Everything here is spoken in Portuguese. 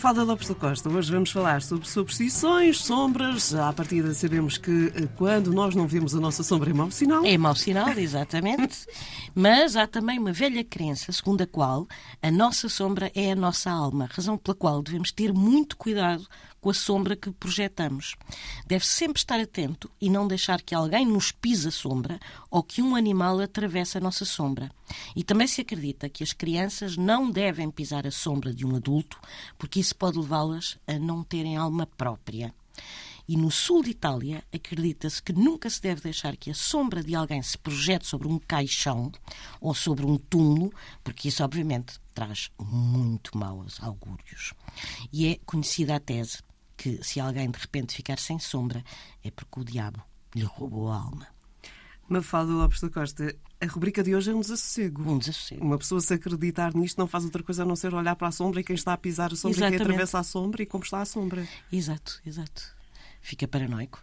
Mafalda Lopes da Costa, hoje vamos falar sobre superstições, sombras. À partida sabemos que eh, quando nós não vemos a nossa sombra é mau sinal. É mau sinal, exatamente. Mas há também uma velha crença segundo a qual a nossa sombra é a nossa alma, razão pela qual devemos ter muito cuidado com a sombra que projetamos. Deve sempre estar atento e não deixar que alguém nos pise a sombra ou que um animal atravesse a nossa sombra. E também se acredita que as crianças não devem pisar a sombra de um adulto, porque isso pode levá-las a não terem alma própria. E no sul de Itália, acredita-se que nunca se deve deixar que a sombra de alguém se projete sobre um caixão ou sobre um túmulo, porque isso, obviamente, traz muito maus augúrios. E é conhecida a tese que se alguém de repente ficar sem sombra é porque o diabo lhe roubou a alma. Mafalda Lopes da Costa, a rubrica de hoje é um desassossego. Um desassossego. Uma pessoa se acreditar nisto não faz outra coisa a não ser olhar para a sombra e quem está a pisar a sombra e quem atravessa a sombra e como está a sombra. Exato, exato. Fica paranoico.